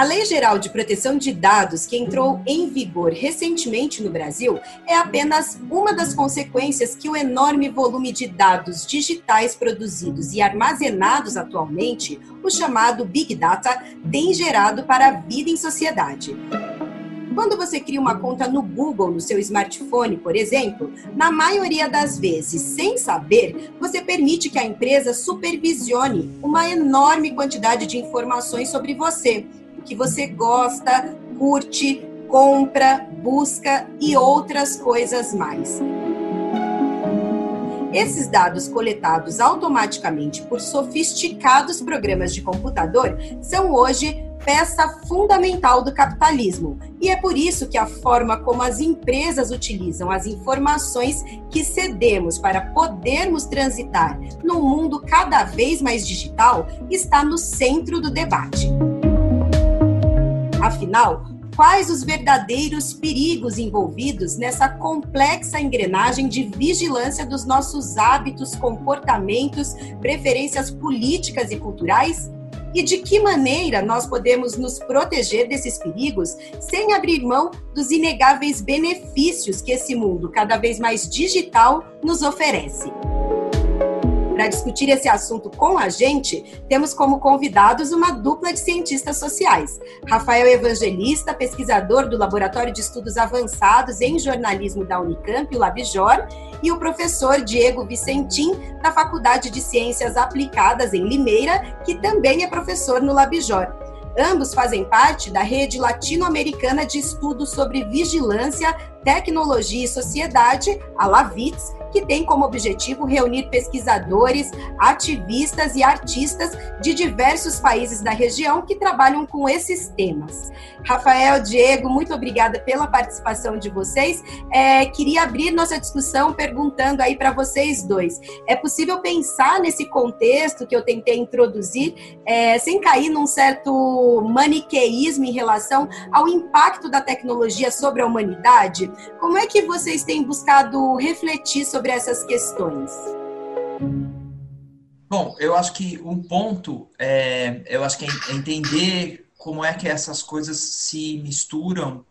A Lei Geral de Proteção de Dados, que entrou em vigor recentemente no Brasil, é apenas uma das consequências que o enorme volume de dados digitais produzidos e armazenados atualmente, o chamado Big Data, tem gerado para a vida em sociedade. Quando você cria uma conta no Google no seu smartphone, por exemplo, na maioria das vezes, sem saber, você permite que a empresa supervisione uma enorme quantidade de informações sobre você, que você gosta, curte, compra, busca e outras coisas mais. Esses dados coletados automaticamente por sofisticados programas de computador são hoje peça fundamental do capitalismo. E é por isso que a forma como as empresas utilizam as informações que cedemos para podermos transitar num mundo cada vez mais digital está no centro do debate. Afinal, quais os verdadeiros perigos envolvidos nessa complexa engrenagem de vigilância dos nossos hábitos, comportamentos, preferências políticas e culturais? e de que maneira nós podemos nos proteger desses perigos sem abrir mão dos inegáveis benefícios que esse mundo cada vez mais digital nos oferece. Para discutir esse assunto com a gente, temos como convidados uma dupla de cientistas sociais. Rafael Evangelista, pesquisador do Laboratório de Estudos Avançados em Jornalismo da Unicamp, o Labjor, e o professor Diego Vicentim, da Faculdade de Ciências Aplicadas em Limeira, que também é professor no Labjor. Ambos fazem parte da rede latino-americana de estudos sobre vigilância, tecnologia e sociedade, a LAVITS, que tem como objetivo reunir pesquisadores, ativistas e artistas de diversos países da região que trabalham com esses temas. Rafael, Diego, muito obrigada pela participação de vocês. É, queria abrir nossa discussão perguntando aí para vocês dois: é possível pensar nesse contexto que eu tentei introduzir, é, sem cair num certo maniqueísmo em relação ao impacto da tecnologia sobre a humanidade? Como é que vocês têm buscado refletir sobre essas questões? Bom, eu acho que um ponto é, eu acho que é entender como é que essas coisas se misturam,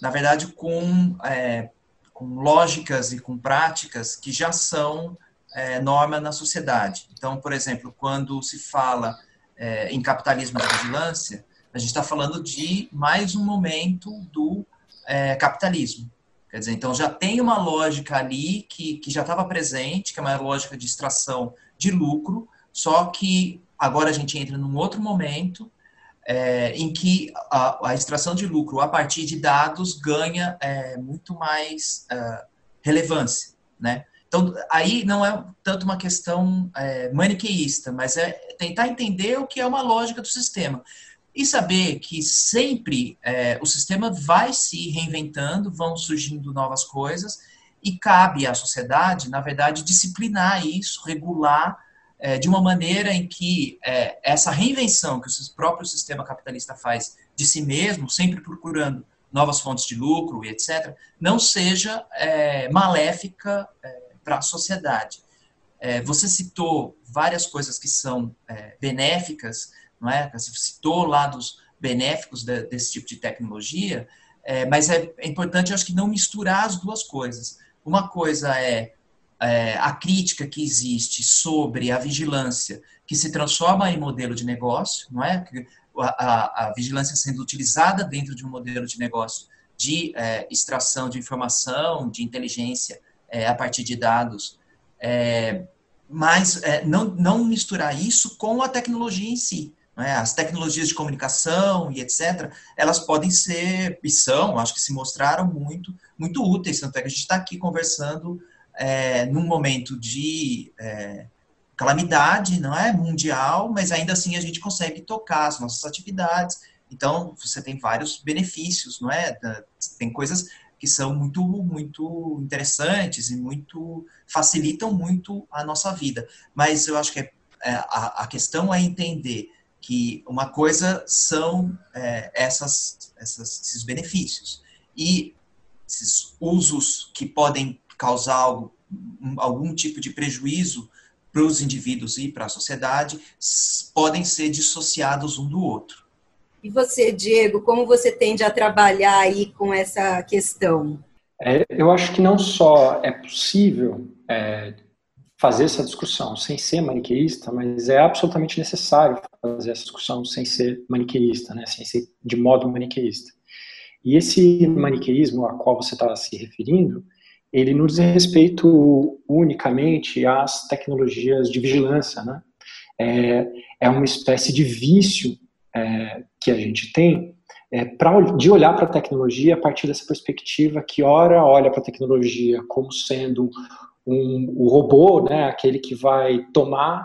na verdade, com, é, com lógicas e com práticas que já são é, norma na sociedade. Então, por exemplo, quando se fala é, em capitalismo de vigilância, a gente está falando de mais um momento do é, capitalismo. Quer dizer, então já tem uma lógica ali que, que já estava presente, que é uma lógica de extração de lucro, só que agora a gente entra num outro momento é, em que a, a, extração de lucro a partir de dados ganha é, muito mais é, relevância, né? Então, aí não é tanto uma questão maniqueísta, mas é tentar entender o que é uma lógica do sistema e saber que sempre é, o sistema vai se reinventando, vão surgindo novas coisas e cabe à sociedade, na verdade, disciplinar isso, regular é, de uma maneira em que é, essa reinvenção que o próprio sistema capitalista faz de si mesmo, sempre procurando novas fontes de lucro e etc., não seja é, maléfica é, para a sociedade. É, você citou várias coisas que são benéficas, não é? Você citou lados benéficos de, desse tipo de tecnologia, é, mas é, é, importante, eu acho que não misturar as duas coisas. Uma coisa é, é, a crítica que existe sobre a vigilância, que se transforma em modelo de negócio, não é? A, a, a vigilância sendo utilizada dentro de um modelo de negócio de é, extração de informação, de inteligência é, a partir de dados, é, mas é, não, não misturar isso com a tecnologia em si né, as tecnologias de comunicação e etc., elas podem ser, e são, acho que se mostraram muito, muito úteis, tanto é que a gente está aqui conversando é, num momento de é, calamidade, não é, mundial, mas ainda assim a gente consegue tocar as nossas atividades, então você tem vários benefícios, não é, tem coisas que são muito, muito interessantes e muito, facilitam muito a nossa vida, mas eu acho que é, é a, a questão é entender que uma coisa são é, essas, essas, esses benefícios e esses usos que podem causar algo, algum tipo de prejuízo para os indivíduos e para a sociedade podem ser dissociados um do outro. E você, Diego, como você tende a trabalhar aí com essa questão? É, eu acho que não só é possível é, fazer essa discussão sem ser maniqueísta, mas é absolutamente necessário fazer essa discussão sem ser maniqueísta, né, sem ser de modo maniqueísta. E esse maniqueísmo a qual você está se referindo, ele não diz respeito unicamente às tecnologias de vigilância, né? É, é uma espécie de vício é, que a gente tem é, pra, de olhar para a tecnologia a partir dessa perspectiva que ora olha para a tecnologia como sendo um, o robô, né, aquele que vai tomar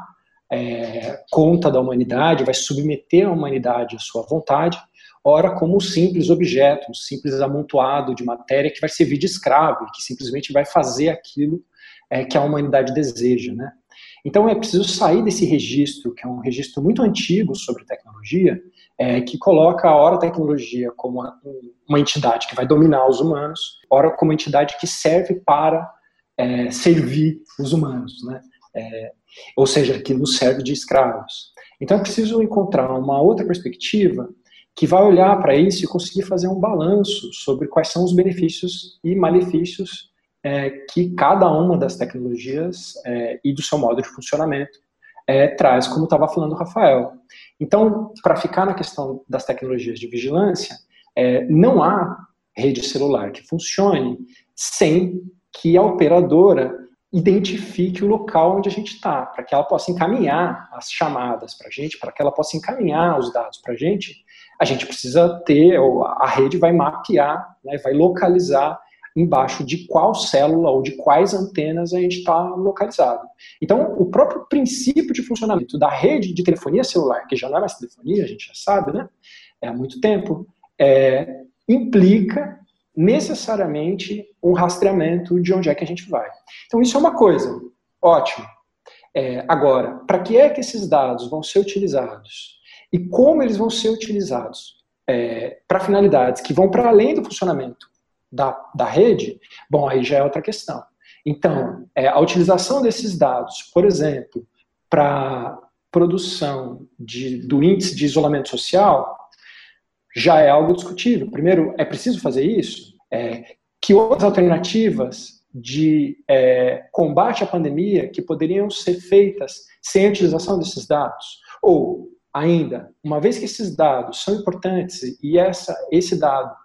é, conta da humanidade, vai submeter a humanidade à sua vontade, ora como um simples objeto, um simples amontoado de matéria que vai servir de escravo, que simplesmente vai fazer aquilo é, que a humanidade deseja, né? Então é preciso sair desse registro, que é um registro muito antigo sobre tecnologia, é, que coloca a hora tecnologia como uma, uma, entidade que vai dominar os humanos, ora como uma entidade que serve para é, servir os humanos, né? É, ou seja, que nos serve de escravos. Então é preciso encontrar uma outra perspectiva que vai olhar para isso e conseguir fazer um balanço sobre quais são os benefícios e malefícios é, que cada uma das tecnologias é, e do seu modo de funcionamento é, traz, como estava falando o Rafael. Então, para ficar na questão das tecnologias de vigilância, é, não há rede celular que funcione sem que a operadora identifique o local onde a gente está, para que ela possa encaminhar as chamadas para a gente, para que ela possa encaminhar os dados para a gente, a gente precisa ter, a rede vai mapear, né, vai localizar embaixo de qual célula ou de quais antenas a gente está localizado. Então, o próprio princípio de funcionamento da rede de telefonia celular, que já não é mais telefonia, a gente já sabe, né? É há muito tempo, é, implica necessariamente um rastreamento de onde é que a gente vai. Então, isso é uma coisa, ótimo. É, agora, para que é que esses dados vão ser utilizados? E como eles vão ser utilizados? É, para finalidades que vão para além do funcionamento da, da rede, bom, aí já é outra questão. Então, é, a utilização desses dados, por exemplo, para produção de, do índice de isolamento social, já é algo discutível. Primeiro, é preciso fazer isso? É, que outras alternativas de é, combate à pandemia que poderiam ser feitas sem a utilização desses dados? Ou, ainda, uma vez que esses dados são importantes e essa, esse dado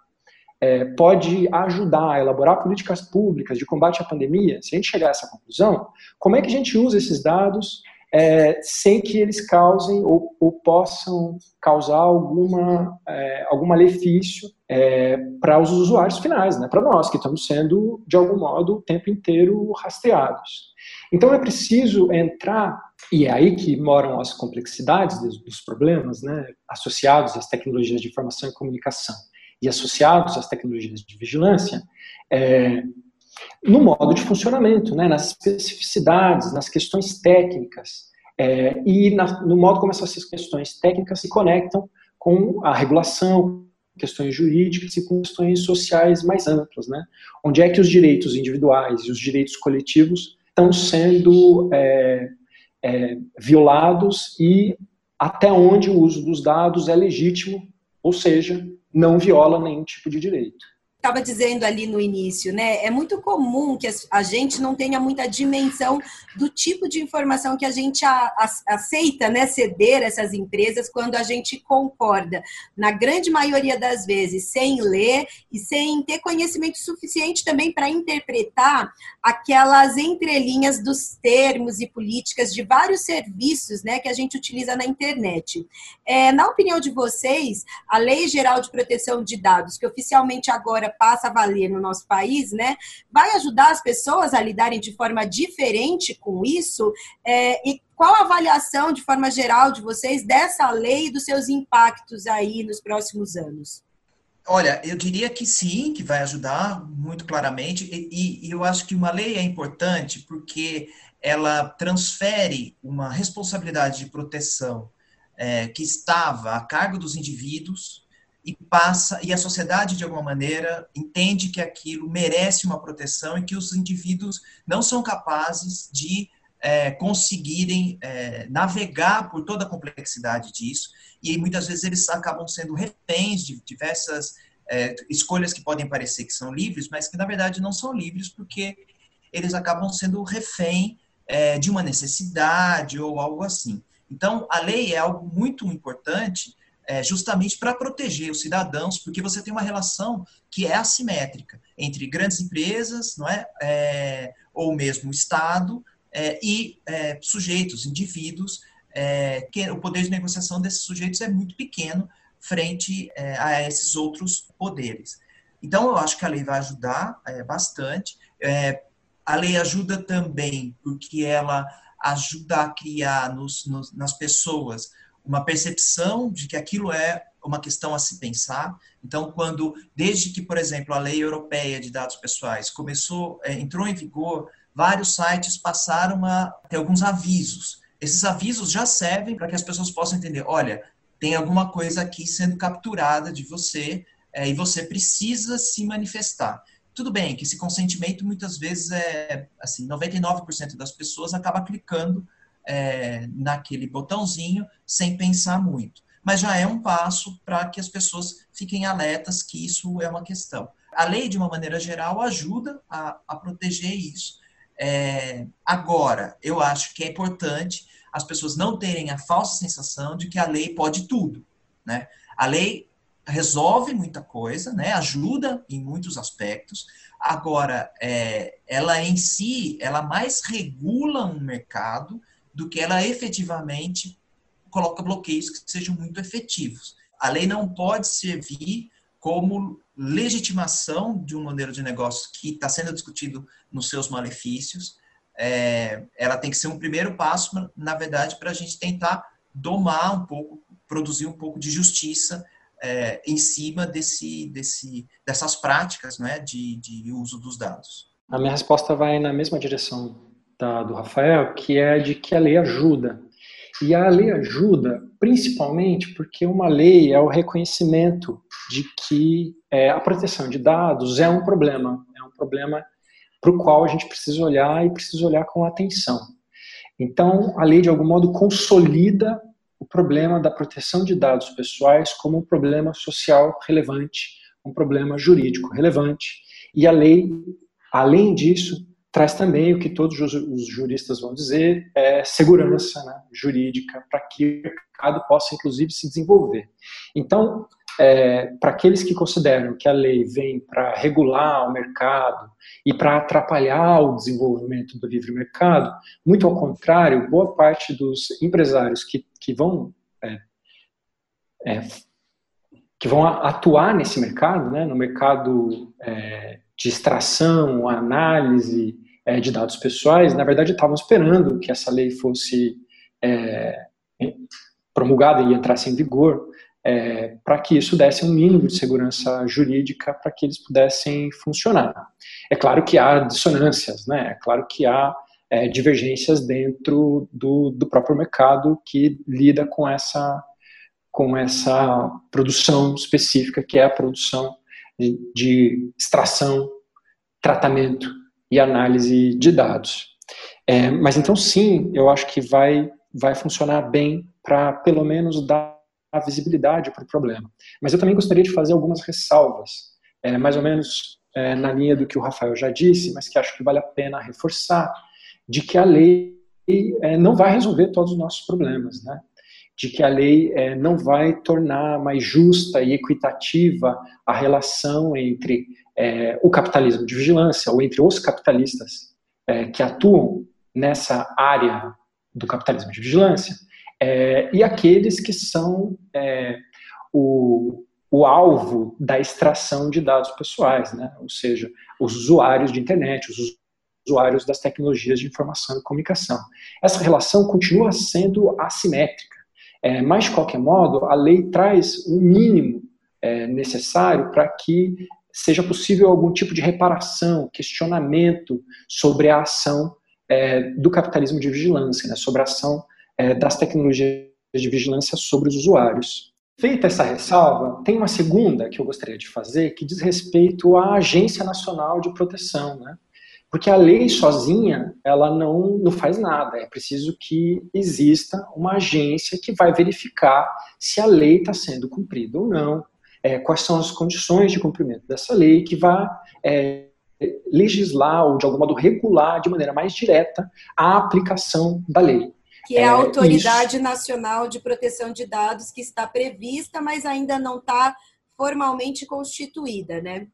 é, pode ajudar a elaborar políticas públicas de combate à pandemia, se a gente chegar a essa conclusão, como é que a gente usa esses dados é, sem que eles causem ou, ou possam causar alguma, é, algum malefício é, para os usuários finais, né, para nós que estamos sendo, de algum modo, o tempo inteiro rastreados. Então é preciso entrar, e é aí que moram as complexidades dos, dos problemas né, associados às tecnologias de informação e comunicação e associados às tecnologias de vigilância, é, no modo de funcionamento, né, nas especificidades, nas questões técnicas é, e na, no modo como essas questões técnicas se conectam com a regulação, questões jurídicas e com questões sociais mais amplas, né? Onde é que os direitos individuais e os direitos coletivos estão sendo é, é, violados e até onde o uso dos dados é legítimo, ou seja, não viola nenhum tipo de direito estava dizendo ali no início, né? É muito comum que a gente não tenha muita dimensão do tipo de informação que a gente aceita, né? Ceder essas empresas quando a gente concorda. Na grande maioria das vezes, sem ler e sem ter conhecimento suficiente também para interpretar aquelas entrelinhas dos termos e políticas de vários serviços, né? Que a gente utiliza na internet. É, na opinião de vocês, a Lei Geral de Proteção de Dados, que oficialmente agora passa a valer no nosso país, né, vai ajudar as pessoas a lidarem de forma diferente com isso? É, e qual a avaliação, de forma geral, de vocês dessa lei e dos seus impactos aí nos próximos anos? Olha, eu diria que sim, que vai ajudar muito claramente, e, e eu acho que uma lei é importante porque ela transfere uma responsabilidade de proteção é, que estava a cargo dos indivíduos e passa e a sociedade de alguma maneira entende que aquilo merece uma proteção e que os indivíduos não são capazes de é, conseguirem é, navegar por toda a complexidade disso, e muitas vezes eles acabam sendo reféns de diversas é, escolhas que podem parecer que são livres, mas que na verdade não são livres, porque eles acabam sendo refém é, de uma necessidade ou algo assim. Então, a lei é algo muito importante é, justamente para proteger os cidadãos, porque você tem uma relação que é assimétrica entre grandes empresas, não é, é ou mesmo o Estado é, e é, sujeitos, indivíduos, é, que o poder de negociação desses sujeitos é muito pequeno frente é, a esses outros poderes. Então, eu acho que a lei vai ajudar bastante. a lei ajuda também porque ela ajuda a criar nos, nos, nas pessoas uma percepção de que aquilo é uma questão a se pensar. Então, quando, desde que, por exemplo, a lei europeia de dados pessoais começou, é, entrou em vigor, vários sites passaram a ter alguns avisos. Esses avisos já servem para que as pessoas possam entender, olha, tem alguma coisa aqui sendo capturada de você é, e você precisa se manifestar. Tudo bem que esse consentimento muitas vezes é assim, 99% das pessoas acaba clicando é, naquele botãozinho sem pensar muito. Mas já é um passo para que as pessoas fiquem alertas que isso é uma questão. A lei, de uma maneira geral, ajuda a, a proteger isso. É, agora, eu acho que é importante as pessoas não terem a falsa sensação de que a lei pode tudo. Né? A lei resolve muita coisa, né? ajuda em muitos aspectos. Agora, é, ela em si, ela mais regula um mercado do que ela efetivamente coloca bloqueios que sejam muito efetivos. A lei não pode servir como legitimação de um modelo de negócio que está sendo discutido nos seus malefícios. É, ela tem que ser um primeiro passo, na verdade, para a gente tentar domar um pouco, produzir um pouco de justiça é, em cima desse, desse, dessas práticas né, de, de uso dos dados? A minha resposta vai na mesma direção da, do Rafael, que é de que a lei ajuda. E a lei ajuda principalmente porque uma lei é o reconhecimento de que é, a proteção de dados é um problema, é um problema para o qual a gente precisa olhar e precisa olhar com atenção. Então, a lei, de algum modo, consolida o problema da proteção de dados pessoais como um problema social relevante, um problema jurídico relevante. E a lei, além disso, traz também o que todos os juristas vão dizer, é segurança né, jurídica para que o mercado possa, inclusive, se desenvolver. Então, é, para aqueles que consideram que a lei vem para regular o mercado e para atrapalhar o desenvolvimento do livre mercado, muito ao contrário, boa parte dos empresários que, que vão é, é, que vão atuar nesse mercado, né, no mercado é, de extração, análise é, de dados pessoais, na verdade estavam esperando que essa lei fosse é, promulgada e entrasse em vigor é, para que isso desse um mínimo de segurança jurídica para que eles pudessem funcionar. É claro que há dissonâncias, né? é claro que há é, divergências dentro do, do próprio mercado que lida com essa, com essa produção específica, que é a produção de, de extração, tratamento e análise de dados. É, mas então, sim, eu acho que vai, vai funcionar bem para, pelo menos, dar visibilidade para o problema. Mas eu também gostaria de fazer algumas ressalvas, é, mais ou menos é, na linha do que o Rafael já disse, mas que acho que vale a pena reforçar, de que a lei é, não vai resolver todos os nossos problemas, né? de que a lei é, não vai tornar mais justa e equitativa a relação entre é, o capitalismo de vigilância ou entre os capitalistas é, que atuam nessa área do capitalismo de vigilância é, e aqueles que são é, o, o alvo da extração de dados pessoais, né? ou seja, os usuários de internet, os usuários das tecnologias de informação e comunicação. Essa relação continua sendo assimétrica, é, mas, de qualquer modo, a lei traz o um mínimo é, necessário para que seja possível algum tipo de reparação, questionamento sobre a ação é, do capitalismo de vigilância, né, sobre a ação é, das tecnologias de vigilância sobre os usuários. Feita essa ressalva, tem uma segunda que eu gostaria de fazer que diz respeito à Agência Nacional de Proteção, né? Porque a lei sozinha, ela não, não faz nada. É preciso que exista uma agência que vai verificar se a lei está sendo cumprida ou não, é, quais são as condições de cumprimento dessa lei, que vai é, legislar ou, de algum modo, regular de maneira mais direta a aplicação da lei. Que é a é, Autoridade Nacional de Proteção de Dados, que está prevista, mas ainda não está formalmente constituída, né?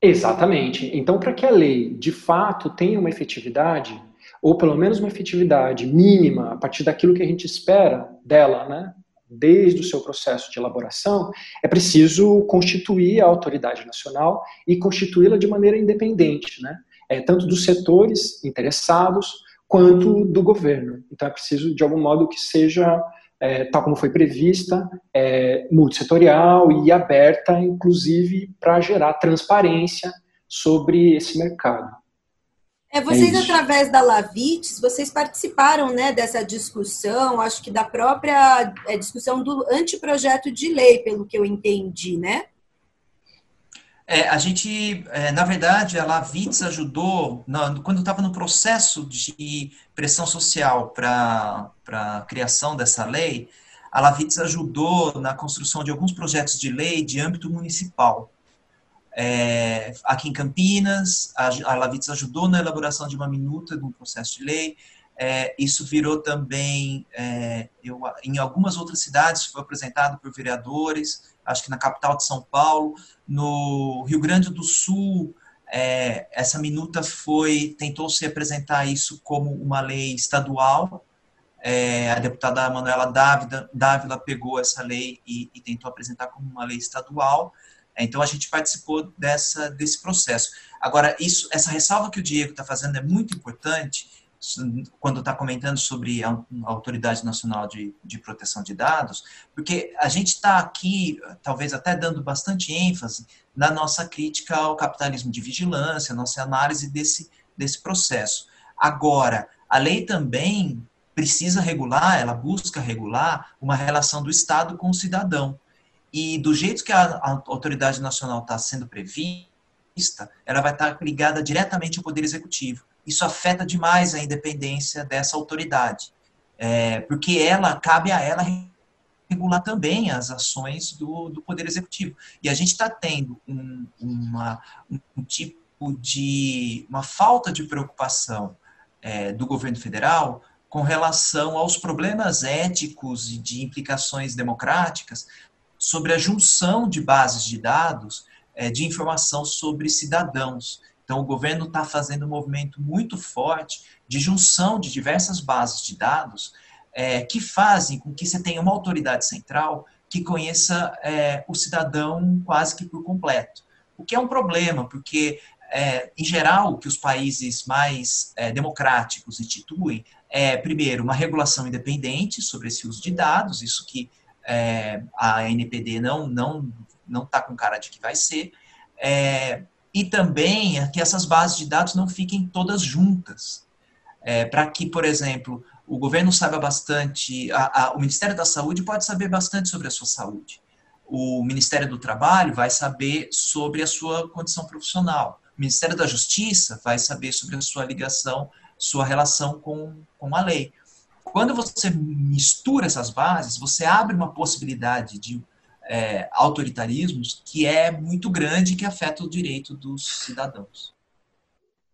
Exatamente. Então, para que a lei de fato tenha uma efetividade, ou pelo menos uma efetividade mínima a partir daquilo que a gente espera dela, né, desde o seu processo de elaboração, é preciso constituir a autoridade nacional e constituí-la de maneira independente, né, é, tanto dos setores interessados quanto do governo. Então, é preciso, de algum modo, que seja é, tal como foi prevista, é, multissetorial e aberta, inclusive, para gerar transparência sobre esse mercado. É, vocês, é através da Lavites, vocês participaram né, dessa discussão, acho que da própria é, discussão do anteprojeto de lei, pelo que eu entendi, né? É, a gente, é, na verdade, a Lavitz ajudou, na, quando estava no processo de pressão social para a criação dessa lei, a Lavitz ajudou na construção de alguns projetos de lei de âmbito municipal. É, aqui em Campinas, a, a Lavitz ajudou na elaboração de uma minuta de um processo de lei. É, isso virou também, é, eu, em algumas outras cidades, foi apresentado por vereadores, acho que na capital de São Paulo, no Rio Grande do Sul, é, essa minuta foi, tentou se apresentar isso como uma lei estadual, é, a deputada Manuela Dávila, Dávila pegou essa lei e, e, tentou apresentar como uma lei estadual, então a gente participou dessa, desse processo. Agora, isso, essa ressalva que o Diego está fazendo é muito importante, quando está comentando sobre a Autoridade Nacional de, de Proteção de Dados, porque a gente está aqui, talvez até dando bastante ênfase na nossa crítica ao capitalismo de vigilância, nossa análise desse, desse processo. Agora, a lei também precisa regular, ela busca regular uma relação do Estado com o cidadão. E do jeito que a, Autoridade Nacional está sendo prevista, ela vai estar tá ligada diretamente ao Poder Executivo isso afeta demais a independência dessa autoridade, é, porque ela cabe a ela regular também as ações do, do Poder Executivo. E a gente está tendo um, uma, um tipo de uma falta de preocupação é, do governo federal com relação aos problemas éticos e de implicações democráticas sobre a junção de bases de dados é, de informação sobre cidadãos. Então, o governo está fazendo um movimento muito forte de junção de diversas bases de dados é, que fazem com que você tenha uma autoridade central que conheça é, o cidadão quase que por completo. O que é um problema, porque, é, em geral, o que os países mais é, democráticos instituem é, primeiro, uma regulação independente sobre esse uso de dados, isso que é, a NPD não não não está com cara de que vai ser. É, e também é que essas bases de dados não fiquem todas juntas. É, para que, por exemplo, o governo saiba bastante, a, a, o Ministério da Saúde pode saber bastante sobre a sua saúde. O Ministério do Trabalho vai saber sobre a sua condição profissional. O Ministério da Justiça vai saber sobre a sua ligação, sua relação com, com a lei. Quando você mistura essas bases, você abre uma possibilidade de é, autoritarismos que é muito grande e que afeta o direito dos cidadãos.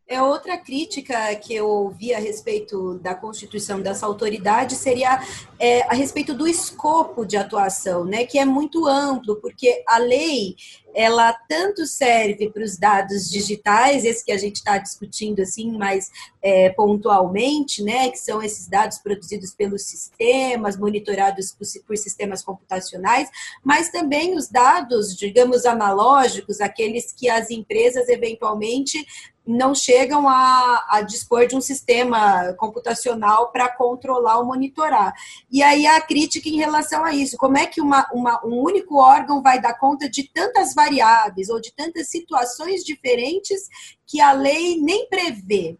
É outra crítica que eu ouvi a respeito da constituição dessa autoridade seria é, a respeito do escopo de atuação, né, que é muito amplo, porque a lei ela tanto serve para os dados digitais, esse que a gente está discutindo assim mais é, pontualmente, né, que são esses dados produzidos pelos sistemas, monitorados por, por sistemas computacionais, mas também os dados, digamos, analógicos, aqueles que as empresas eventualmente não chegam a, a, dispor de um sistema computacional para controlar ou monitorar. E aí a crítica em relação a isso, como é que uma, uma, um único órgão vai dar conta de tantas variáveis ou de tantas situações diferentes que a lei nem prevê?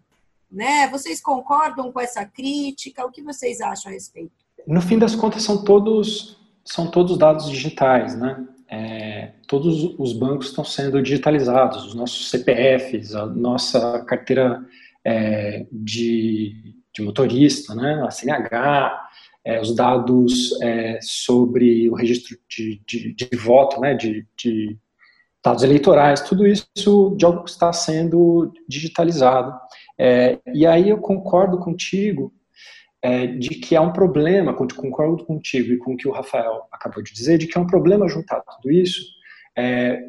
Né? Vocês concordam com essa crítica? O que vocês acham a respeito? No fim das contas, são todos, são todos dados digitais, né? É, todos os bancos estão sendo digitalizados, os nossos CPFs, a nossa carteira é, de, de, motorista, né, a CNH, é, os dados é, sobre o registro de, de, de voto, né, de, dados eleitorais, tudo isso está sendo digitalizado. É, e aí eu concordo contigo é, de que há um problema, concordo contigo e com o que o Rafael acabou de dizer, de que é um problema juntar tudo isso, é,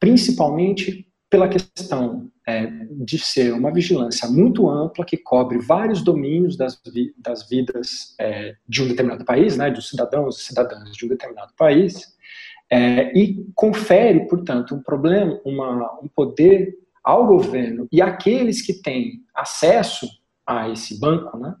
principalmente pela questão é, de ser uma vigilância muito ampla que cobre vários domínios das, vi, das vidas é, de um determinado país, né, dos cidadãos e cidadãs de um determinado país, é, e confere, portanto, um problema, uma, um poder ao governo e àqueles que têm acesso a esse banco, né,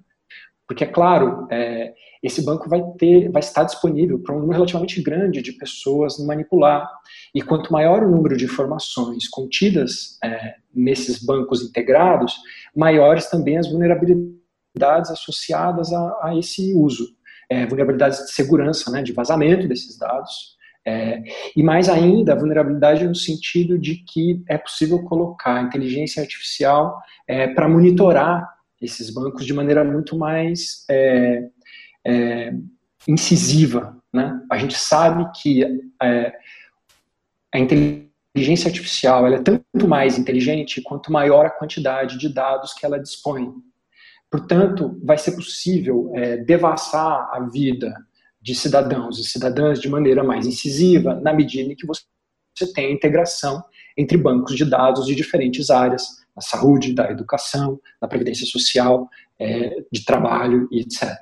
porque, é claro, é, esse banco vai ter, vai estar disponível para um número relativamente grande de pessoas manipular. E quanto maior o número de informações contidas é, nesses bancos integrados, maiores também as vulnerabilidades associadas a, a esse uso. É, vulnerabilidades de segurança, né, de vazamento desses dados. É, e mais ainda, a vulnerabilidade no sentido de que é possível colocar inteligência artificial é, para monitorar esses bancos de maneira muito mais é, é, incisiva. Né? A gente sabe que é, a inteligência artificial é tanto mais inteligente quanto maior a quantidade de dados que ela dispõe. Portanto, vai ser possível é, devassar a vida de cidadãos e cidadãs de maneira mais incisiva, na medida em que você tem a integração entre bancos de dados de diferentes áreas, da saúde, da educação, da previdência social, é, de trabalho e etc.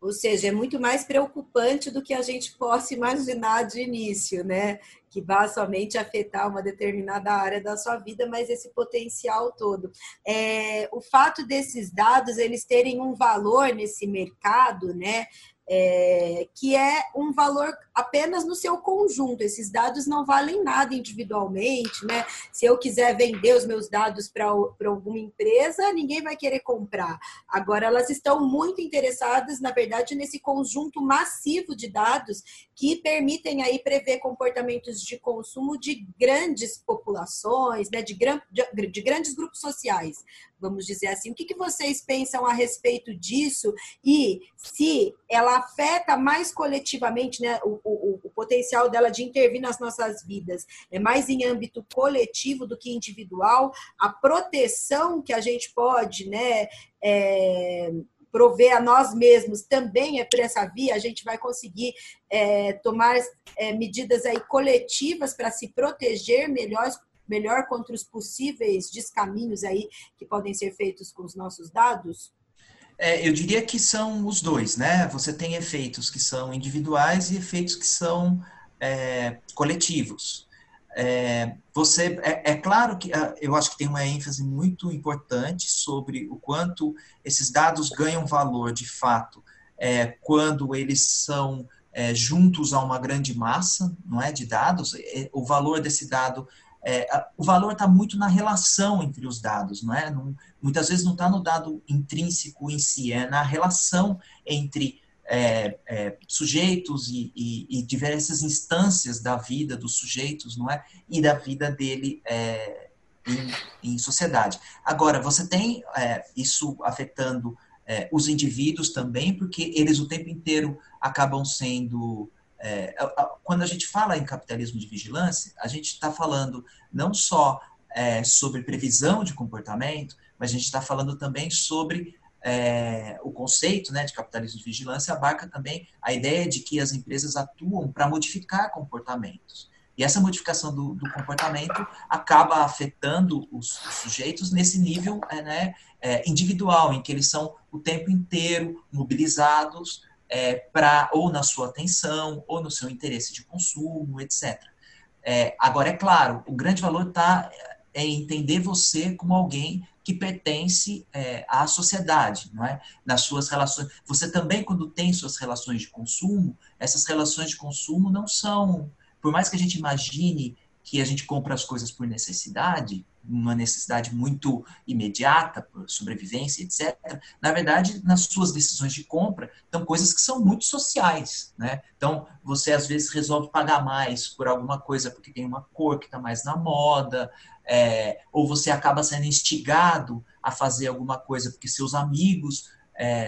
Ou seja, é muito mais preocupante do que a gente possa imaginar de início, né? Que vá somente afetar uma determinada área da sua vida, mas esse potencial todo. É, o fato desses dados eles terem um valor nesse mercado, né? É, que é um valor apenas no seu conjunto. Esses dados não valem nada individualmente, né? Se eu quiser vender os meus dados para alguma empresa, ninguém vai querer comprar. Agora, elas estão muito interessadas, na verdade, nesse conjunto massivo de dados que permitem aí prever comportamentos de consumo de grandes populações, né? de, gran, de, de grandes grupos sociais vamos dizer assim. O que, que vocês pensam a respeito disso e se ela afeta mais coletivamente né, o, o, o potencial dela de intervir nas nossas vidas? É mais em âmbito coletivo do que individual? A proteção que a gente pode, né? É, prover a nós mesmos também é por essa via, a gente vai conseguir é, tomar é, medidas aí coletivas para se proteger melhor, melhor contra os possíveis descaminhos aí que podem ser feitos com os nossos dados? É, eu diria que são os dois, né? Você tem efeitos que são individuais e efeitos que são é, coletivos. É, você é, é, claro que ah, eu acho que tem uma ênfase muito importante sobre o quanto esses dados ganham valor de fato é, quando eles são é, juntos a uma grande massa, não é, de dados. É, o valor desse dado é, o valor está muito na relação entre os dados, não é? Não, muitas vezes não está no dado intrínseco em si, é na relação entre é, é, sujeitos e, e, e, diversas instâncias da vida dos sujeitos, não é? E da vida dele é, em, em, sociedade. Agora, você tem é, isso afetando é, os indivíduos também, porque eles o tempo inteiro acabam sendo é, quando a gente fala em capitalismo de vigilância, a gente está falando não só é, sobre previsão de comportamento, mas a gente está falando também sobre é, o conceito né, de capitalismo de vigilância abarca também a ideia de que as empresas atuam para modificar comportamentos. E essa modificação do, do comportamento acaba afetando os, os sujeitos nesse nível é, né, é, individual, em que eles são o tempo inteiro mobilizados é, para ou na sua atenção, ou no seu interesse de consumo, etc. É, agora, é claro, o grande valor está é, em entender você como alguém que pertence é, à sociedade, não é? Nas suas relações. Você também, quando tem suas relações de consumo, essas relações de consumo não são, por mais que a gente imagine que a gente compra as coisas por necessidade, uma necessidade muito imediata, por sobrevivência, etc. Na verdade, nas suas decisões de compra, Então, coisas que são muito sociais, né? Então, você às vezes resolve pagar mais por alguma coisa porque tem uma cor que está mais na moda, é, ou você acaba sendo instigado a fazer alguma coisa porque seus amigos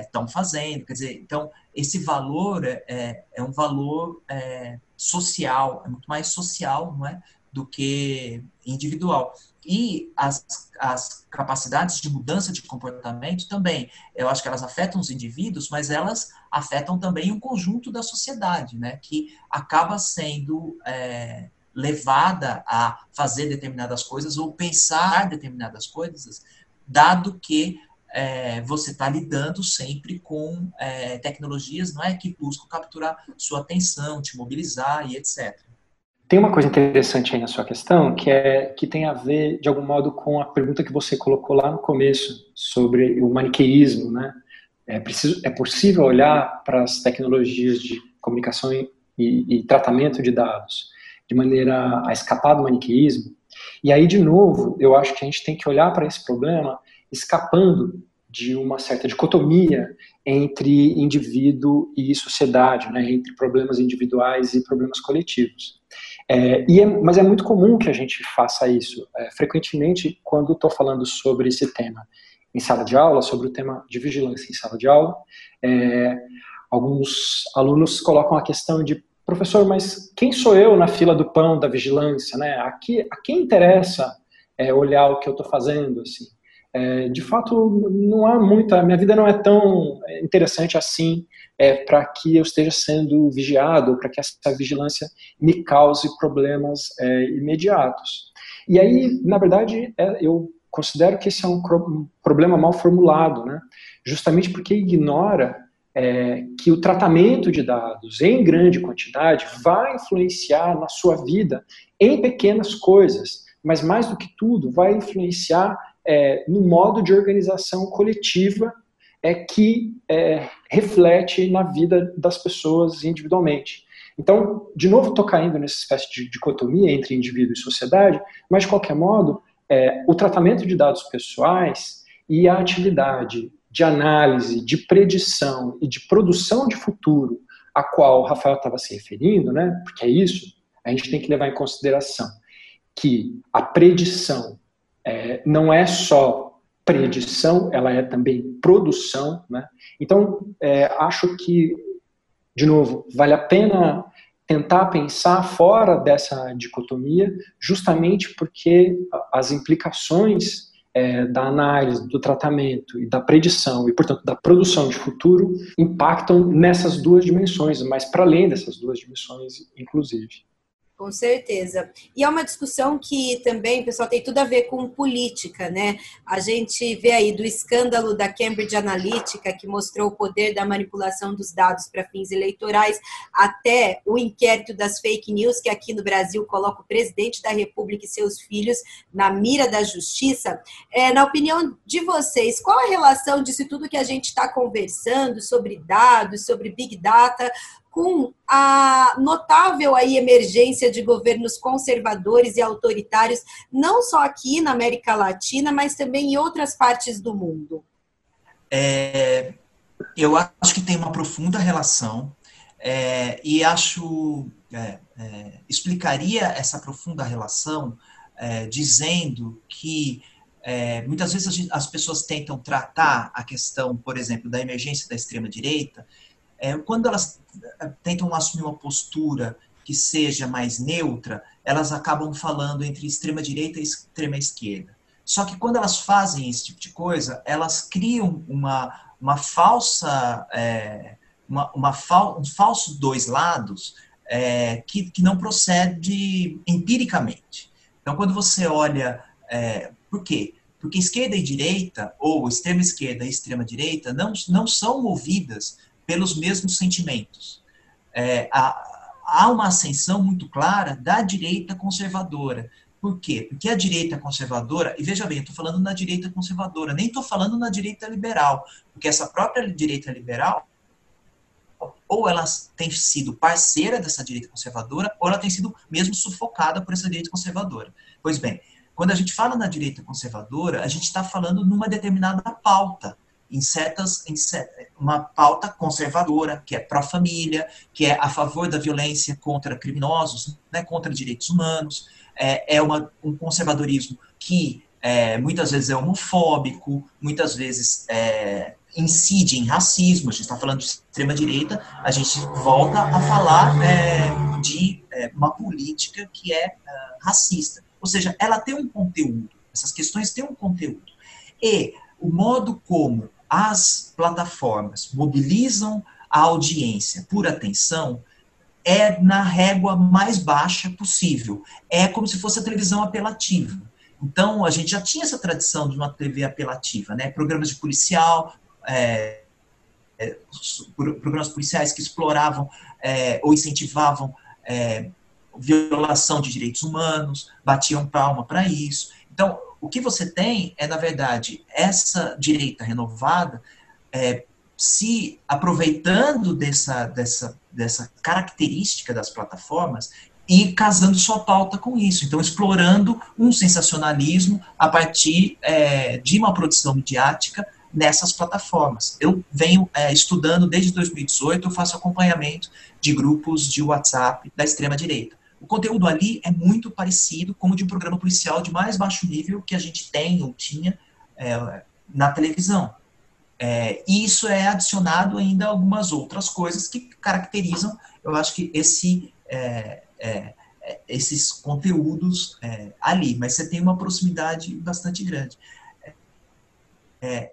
estão é, fazendo. Quer dizer, então, esse valor é, é, é um valor é, social, é muito mais social, não é? Do que individual. E as, as capacidades de mudança de comportamento também, eu acho que elas afetam os indivíduos, mas elas afetam também o conjunto da sociedade, né? Que acaba sendo é, levada a fazer determinadas coisas ou pensar determinadas coisas, dado que é, você está lidando sempre com é, tecnologias não é, que buscam capturar sua atenção, te mobilizar e etc. Tem uma coisa interessante aí na sua questão que é que tem a ver de algum modo com a pergunta que você colocou lá no começo sobre o maniqueísmo, né? É, preciso, é possível olhar para as tecnologias de comunicação e, e, e tratamento de dados de maneira a escapar do maniqueísmo? E aí, de novo, eu acho que a gente tem que olhar para esse problema escapando de uma certa dicotomia entre indivíduo e sociedade, né, entre problemas individuais e problemas coletivos. É, e é, mas é muito comum que a gente faça isso. É, frequentemente, quando estou falando sobre esse tema em sala de aula, sobre o tema de vigilância em sala de aula, é, alguns alunos colocam a questão de professor, mas quem sou eu na fila do pão da vigilância, né? Aqui, a quem interessa é, olhar o que eu estou fazendo, assim? É, de fato, não há muita. Minha vida não é tão interessante assim é, para que eu esteja sendo vigiado, para que essa vigilância me cause problemas é, imediatos. E aí, na verdade, é, eu considero que esse é um, problema mal formulado, né? justamente porque ignora é, que o tratamento de dados em grande quantidade vai influenciar na sua vida em pequenas coisas, mas mais do que tudo, vai influenciar é, no modo de organização coletiva é que é, reflete na vida das pessoas individualmente. Então, de novo, estou caindo nessa espécie de dicotomia entre indivíduo e sociedade, mas, de qualquer modo, é, o tratamento de dados pessoais e a atividade de análise, de predição e de produção de futuro, a qual o Rafael estava se referindo, né, porque é isso, a gente tem que levar em consideração que a predição é, não é só predição, ela é também produção. Né? Então, é, acho que, de novo, vale a pena tentar pensar fora dessa dicotomia, justamente porque as implicações é, da análise, do tratamento e da predição, e, portanto, da produção de futuro, impactam nessas duas dimensões, mas para além dessas duas dimensões, inclusive. Com certeza. E é uma discussão que também, pessoal, tem tudo a ver com política, né? A gente vê aí do escândalo da Cambridge Analytica, que mostrou o poder da manipulação dos dados para fins eleitorais, até o inquérito das fake news, que aqui no Brasil coloca o presidente da República e seus filhos na mira da justiça. É, na opinião de vocês, qual a relação disso tudo que a gente está conversando sobre dados, sobre Big Data, com a notável aí emergência de governos conservadores e autoritários, não só aqui na América Latina, mas também em outras partes do mundo? É, eu acho que tem uma profunda relação é, e acho é, é explicaria essa profunda relação é, dizendo que é, muitas vezes as pessoas tentam tratar a questão, por exemplo, da emergência da extrema direita é, quando elas é, tentam assumir uma postura que seja mais neutra, elas acabam falando entre extrema direita e extrema esquerda. Só que quando elas fazem esse tipo de coisa, elas criam uma, uma falsa, é, uma, uma fal, um falso dois lados é, que, que não procede empiricamente. Então, quando você olha, é, por quê? Porque esquerda e direita, ou extrema esquerda e extrema direita, não, não são movidas pelos mesmos sentimentos. É, há, há uma ascensão muito clara da direita conservadora. Por quê? Porque a direita conservadora, e veja bem, eu estou falando na direita conservadora, nem estou falando na direita liberal, porque essa própria direita liberal, ou ela tem sido parceira dessa direita conservadora, ou ela tem sido mesmo sufocada por essa direita conservadora. Pois bem, quando a gente fala na direita conservadora, a gente está falando numa determinada pauta, em em uma pauta conservadora, que é pró-família, que é a favor da violência contra criminosos, né, contra direitos humanos, é, é uma, um conservadorismo que é, muitas vezes é homofóbico, muitas vezes é, incide em racismo, a gente está falando de extrema-direita, a gente volta a falar é, de é, uma política que é uh, racista. Ou seja, ela tem um conteúdo, essas questões têm um conteúdo. E o modo como as plataformas mobilizam a audiência por atenção é na régua mais baixa possível. É como se fosse a televisão apelativa. Então, a gente já tinha essa tradição de uma TV apelativa, né? Programas de policial, é, é, programas policiais que exploravam é, ou incentivavam é, violação de direitos humanos, batiam palma para isso. Então, o que você tem é, na verdade, essa direita renovada é, se aproveitando dessa, dessa, dessa característica das plataformas e casando sua pauta com isso. Então, explorando um sensacionalismo a partir é, de uma produção midiática nessas plataformas. Eu venho é, estudando desde 2018, eu faço acompanhamento de grupos de WhatsApp da extrema-direita. O conteúdo ali é muito parecido com o de um programa policial de mais baixo nível que a gente tem ou tinha é, na televisão. É, e isso é adicionado ainda a algumas outras coisas que caracterizam, eu acho que esse, é, é, é esses conteúdos é, ali, mas você tem uma proximidade bastante grande.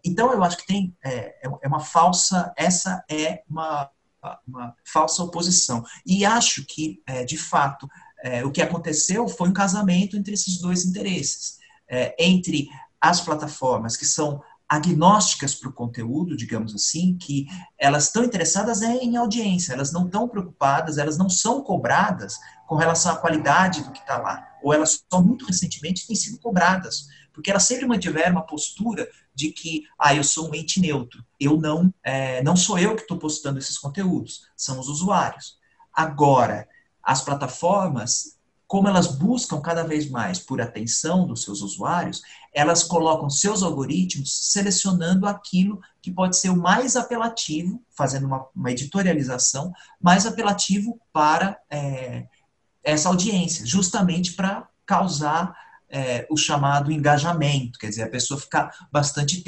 então, eu acho que tem é, uma falsa, essa é uma uma falsa oposição. E acho que, é, de fato, é, o que aconteceu foi um casamento entre esses dois interesses. É, entre as plataformas que são agnósticas para o conteúdo, digamos assim, que elas estão interessadas é em audiência, elas não estão preocupadas, elas não são cobradas com relação à qualidade do que está lá, ou elas só muito recentemente têm sido cobradas, porque elas sempre mantiveram uma postura de que, ah, eu sou um ente neutro, eu não, é, não sou eu que estou postando esses conteúdos, são os usuários. Agora, as plataformas, como elas buscam cada vez mais por atenção dos seus usuários, elas colocam seus algoritmos selecionando aquilo que pode ser o mais apelativo, fazendo uma, uma editorialização, mais apelativo para é, essa audiência, justamente para causar é, o chamado engajamento, quer dizer, a pessoa ficar bastante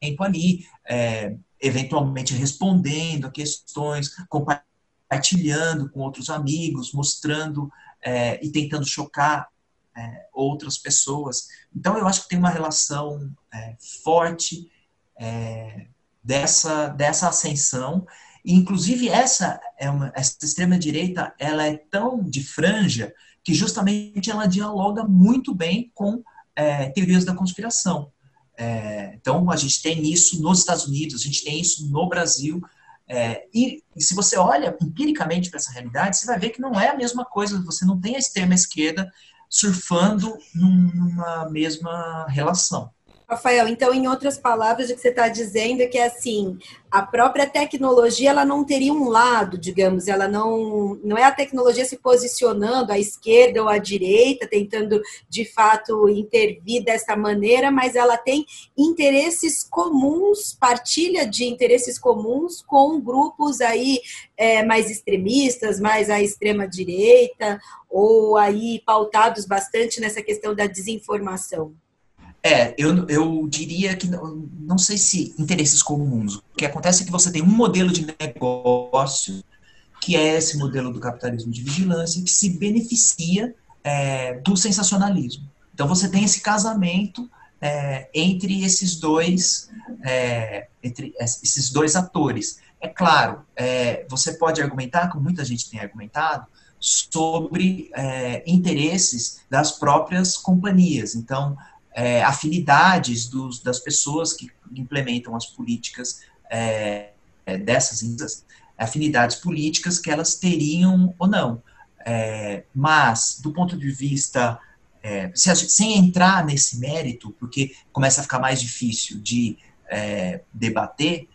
tempo ali, é, eventualmente respondendo a questões, compartilhando com outros amigos, mostrando é, e tentando chocar é, outras pessoas. Então, eu acho que tem uma relação é, forte é, dessa, dessa ascensão. E, inclusive, essa, é uma, essa extrema-direita ela é tão de franja que justamente ela dialoga muito bem com é, teorias da conspiração. É, então, a gente tem isso nos Estados Unidos, a gente tem isso no Brasil. É, e, e, se você olha empiricamente para essa realidade, você vai ver que não é a mesma coisa. Você não tem a extrema esquerda surfando num, numa mesma relação. Rafael, então, em outras palavras, o que você está dizendo é que, assim, a própria tecnologia, ela não teria um lado, digamos, ela não, não é a tecnologia se posicionando à esquerda ou à direita, tentando, de fato, intervir dessa maneira, mas ela tem interesses comuns, partilha de interesses comuns com grupos aí é, mais extremistas, mais à extrema-direita, ou aí pautados bastante nessa questão da desinformação. É, eu, eu diria que não, não sei se interesses comuns. O que acontece é que você tem um modelo de negócio, que é esse modelo do capitalismo de vigilância, que se beneficia é, do sensacionalismo. Então você tem esse casamento é, entre esses dois é, entre esses dois atores. É claro, é, você pode argumentar, como muita gente tem argumentado, sobre é, interesses das próprias companhias. Então, é, afinidades dos, das pessoas que implementam as políticas é, é dessas afinidades políticas que elas teriam ou não. É, mas, do ponto de vista, é, se, sem entrar nesse mérito, porque começa a ficar mais difícil de é, debater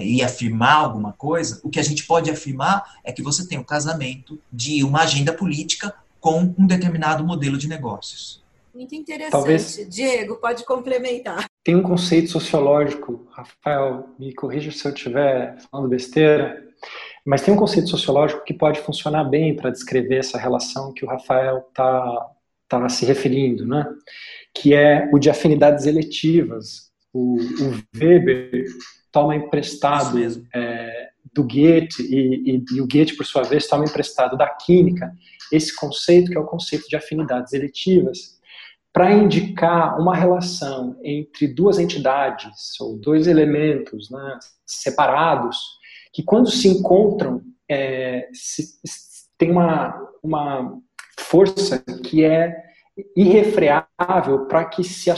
e afirmar alguma coisa, o que a gente pode afirmar é que você tem o um casamento de uma agenda política com um determinado modelo de negócios. Muito interessante. Talvez... Diego, pode complementar. tem um conceito sociológico, Rafael, me corrija se eu estiver falando besteira, mas tem um conceito sociológico que pode funcionar bem para descrever essa relação que o Rafael está tá se referindo, né? que é o de afinidades eletivas. O, o Weber toma emprestado é, do Goethe e, e, e, o Goethe, por sua vez, toma emprestado da química esse conceito que é o conceito de afinidades eletivas, para indicar uma relação entre duas entidades ou dois elementos né, separados que quando se encontram é, se, tem uma, uma força que é irrefreável para que se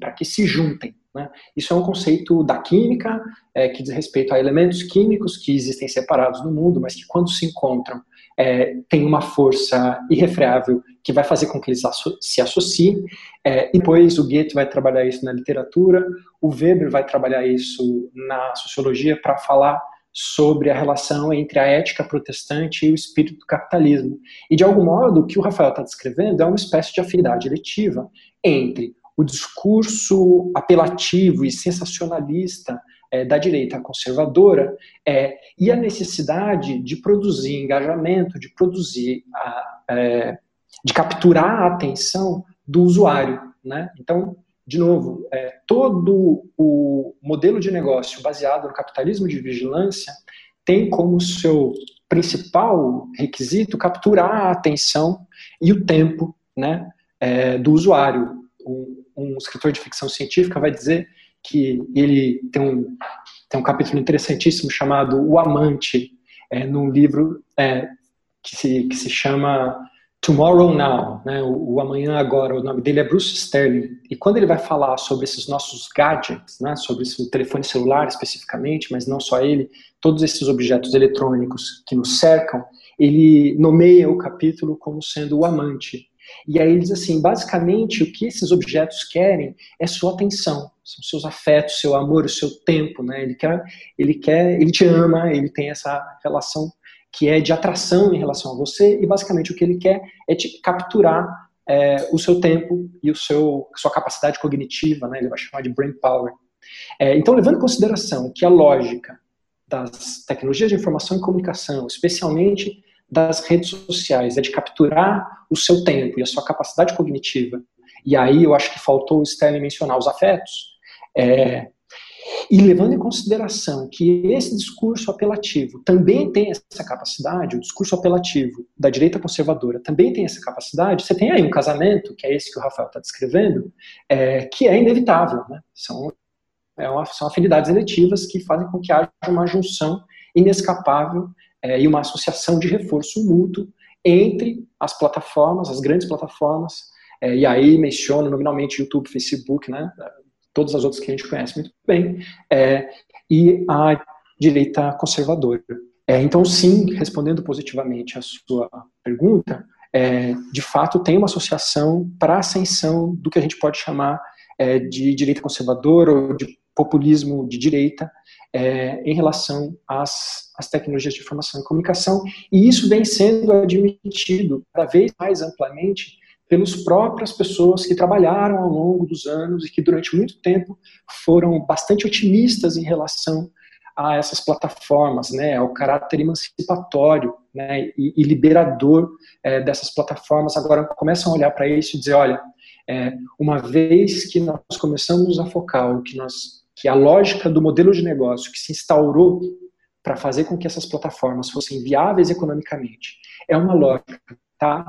para que se juntem. Né? Isso é um conceito da química é, que diz respeito a elementos químicos que existem separados no mundo, mas que quando se encontram é, tem uma força irrefreável que vai fazer com que eles se associem. É, e depois o Goethe vai trabalhar isso na literatura, o Weber vai trabalhar isso na sociologia para falar sobre a relação entre a ética protestante e o espírito do capitalismo. E, de algum modo, o que o Rafael está descrevendo é uma espécie de afinidade eletiva entre o discurso apelativo e sensacionalista é, da direita conservadora é, e a necessidade de produzir engajamento, de produzir, a, é, de capturar a atenção do usuário. Né? Então, de novo, é, todo o modelo de negócio baseado no capitalismo de vigilância tem como seu principal requisito capturar a atenção e o tempo né, é, do usuário. Um, um escritor de ficção científica vai dizer que ele tem um, tem um capítulo interessantíssimo chamado O Amante, é, num livro é, que, se, que se chama Tomorrow Now, né, o, o, Amanhã Agora, o nome dele é Bruce Sterling, e quando ele vai falar sobre esses nossos gadgets, né, sobre o telefone celular especificamente, mas não só ele, todos esses objetos eletrônicos que nos cercam, ele nomeia o capítulo como sendo o amante. E aí ele diz assim, basicamente o que esses objetos querem é sua atenção, são seus afetos, seu amor, o seu tempo, né? Ele quer, ele quer, ele te ama, ele tem essa relação que é de atração em relação a você e basicamente o que ele quer é te capturar é, o seu tempo e o seu sua capacidade cognitiva, né? Ele vai chamar de brain power. É, então, levando em consideração que a lógica das tecnologias de informação e comunicação, especialmente das redes sociais, é de capturar o seu tempo e a sua capacidade cognitiva. E aí eu acho que faltou o Stanley mencionar os afetos. É, e levando em consideração que esse discurso apelativo também tem essa capacidade, o discurso apelativo da direita conservadora também tem essa capacidade, você tem aí um casamento, que é esse que o Rafael está descrevendo, é, que é inevitável. Né? São, é uma, são afinidades eletivas que fazem com que haja uma junção inescapável é, e uma associação de reforço mútuo entre as plataformas, as grandes plataformas, é, e aí menciono nominalmente YouTube, Facebook, né, todas as outras que a gente conhece muito bem, é, e a direita conservadora. É, então, sim, respondendo positivamente a sua pergunta, é, de fato tem uma associação para a ascensão do que a gente pode chamar é, de direita conservadora ou de populismo de direita, é, em relação às, às tecnologias de informação e comunicação, e isso vem sendo admitido cada vez mais amplamente pelas próprias pessoas que trabalharam ao longo dos anos e que durante muito tempo foram bastante otimistas em relação a essas plataformas, né, ao caráter emancipatório né, e, e liberador é, dessas plataformas, agora começam a olhar para isso e dizer, olha, é, uma vez que nós começamos a focar o que nós que a lógica do modelo de negócio que se instaurou para fazer com que essas plataformas fossem viáveis economicamente é uma lógica tá,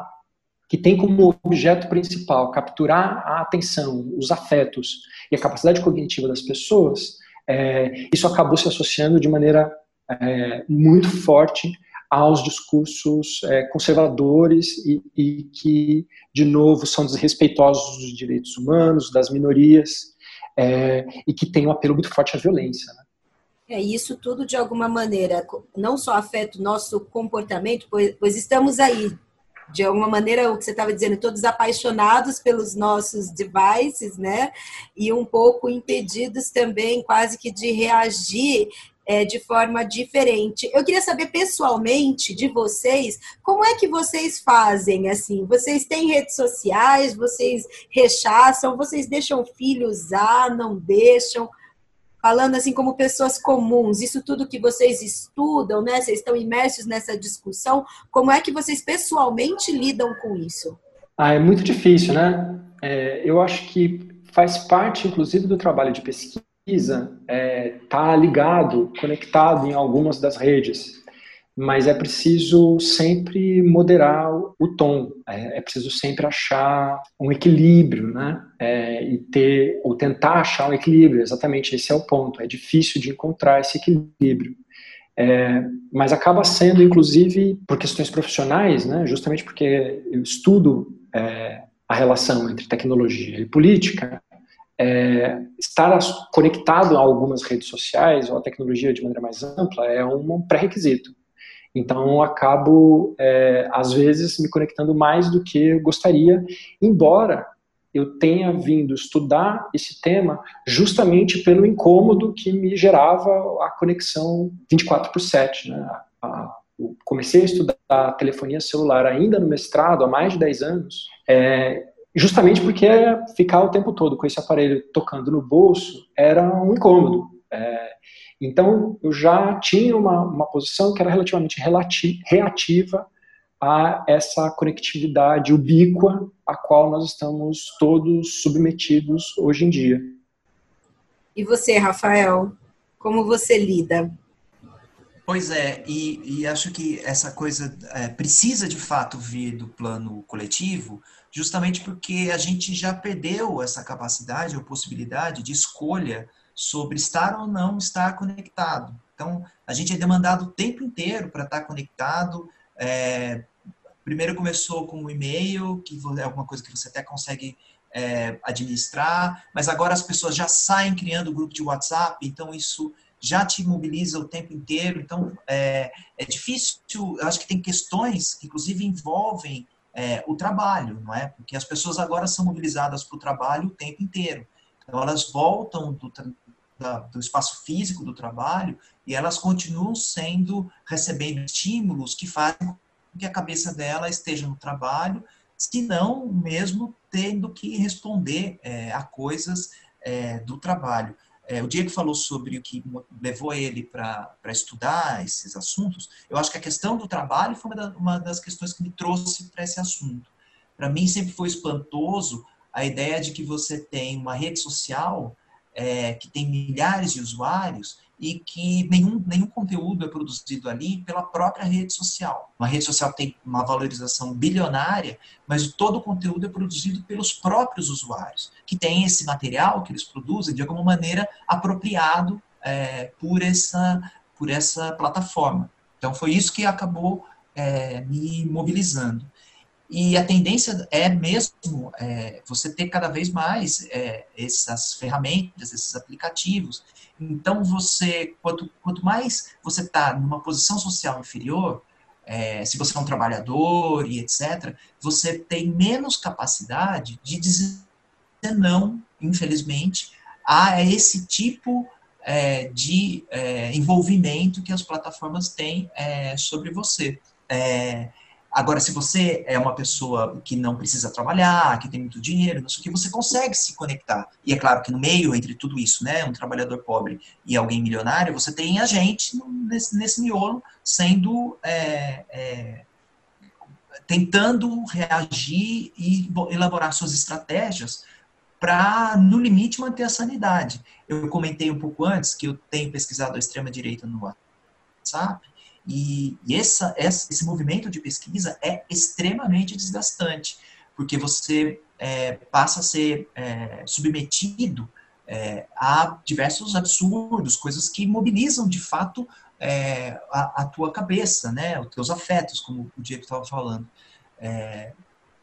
que tem como objeto principal capturar a atenção, os afetos e a capacidade cognitiva das pessoas, é, isso acabou se associando de maneira é, muito forte aos discursos é, conservadores e, e, que, de novo, são desrespeitosos dos direitos humanos, das minorias, é, e que tem um apelo muito forte à violência. Né? É, isso tudo, de alguma maneira, não só afeta o nosso comportamento, pois, pois estamos aí, de alguma maneira, o que você estava dizendo, todos apaixonados pelos nossos devices, né? E um pouco impedidos também, quase que, de reagir é, de forma diferente. Eu queria saber pessoalmente de vocês, como é que vocês fazem assim? Vocês têm redes sociais, vocês rechaçam, vocês deixam o filho usar, não deixam? Falando assim como pessoas comuns, isso tudo que vocês estudam, né? Vocês estão imersos nessa discussão, como é que vocês pessoalmente lidam com isso? Ah, é muito difícil, né? É, eu acho que faz parte, inclusive, do trabalho de pesquisa estar é, tá ligado, conectado em algumas das redes, mas é preciso sempre moderar o tom, é, é preciso sempre achar um equilíbrio, né? É, e ter ou tentar achar um equilíbrio. Exatamente esse é o ponto. É difícil de encontrar esse equilíbrio. É, mas acaba sendo, inclusive, por questões profissionais, né, justamente porque eu estudo é, a relação entre tecnologia e política, é, estar conectado a algumas redes sociais ou a tecnologia de maneira mais ampla é um pré-requisito. Então, eu acabo, é, às vezes, me conectando mais do que eu gostaria, embora eu tenha vindo estudar esse tema justamente pelo incômodo que me gerava a conexão 24 por 7. Né? Comecei a estudar telefonia celular ainda no mestrado, há mais de 10 anos, é, justamente porque ficar o tempo todo com esse aparelho tocando no bolso era um incômodo. É, então, eu já tinha uma, uma posição que era relativamente reativa a essa conectividade ubíqua a qual nós estamos todos submetidos hoje em dia. E você, Rafael, como você lida? Pois é, e, e acho que essa coisa é, precisa de fato vir do plano coletivo, justamente porque a gente já perdeu essa capacidade ou possibilidade de escolha sobre estar ou não estar conectado. Então, a gente é demandado o tempo inteiro para estar conectado. É, primeiro começou com o e-mail, que é alguma coisa que você até consegue é, administrar, mas agora as pessoas já saem criando grupo de WhatsApp, então isso já te mobiliza o tempo inteiro. Então, é, é difícil, eu acho que tem questões que, inclusive, envolvem é, o trabalho, não é? Porque as pessoas agora são mobilizadas para o trabalho o tempo inteiro. Então, elas voltam do, da, do espaço físico do trabalho e elas continuam sendo, recebendo estímulos que fazem com que a cabeça dela esteja no trabalho, se não mesmo tendo que responder é, a coisas é, do trabalho. É, o Diego falou sobre o que levou ele para estudar esses assuntos. Eu acho que a questão do trabalho foi uma, da, uma das questões que me trouxe para esse assunto. Para mim sempre foi espantoso a ideia de que você tem uma rede social é, que tem milhares de usuários e que nenhum, nenhum conteúdo é produzido ali pela própria rede social. Uma rede social tem uma valorização bilionária, mas todo o conteúdo é produzido pelos próprios usuários, que têm esse material que eles produzem de alguma maneira apropriado é, por, essa, por essa plataforma. Então foi isso que acabou é, me mobilizando. E a tendência é mesmo é, você ter cada vez mais é, essas ferramentas, esses aplicativos. Então, você, quanto, quanto mais você está numa posição social inferior, é, se você é um trabalhador e etc., você tem menos capacidade de dizer não, infelizmente, a esse tipo é, de é, envolvimento que as plataformas têm é, sobre você. Agora, se você é uma pessoa que não precisa trabalhar, que tem muito dinheiro, não sei o que, você consegue se conectar. E é claro que no meio, entre tudo isso, né, um trabalhador pobre e alguém milionário, você tem a gente nesse, nesse miolo sendo. É, é, tentando reagir e elaborar suas estratégias para, no limite, manter a sanidade. Eu comentei um pouco antes que eu tenho pesquisado a extrema-direita no WhatsApp, e, e essa, essa, esse movimento de pesquisa é extremamente desgastante, porque você é, passa a ser é, submetido é, a diversos absurdos, coisas que mobilizam de fato é, a, a, tua cabeça, né, os teus afetos, como o Diego estava falando. É,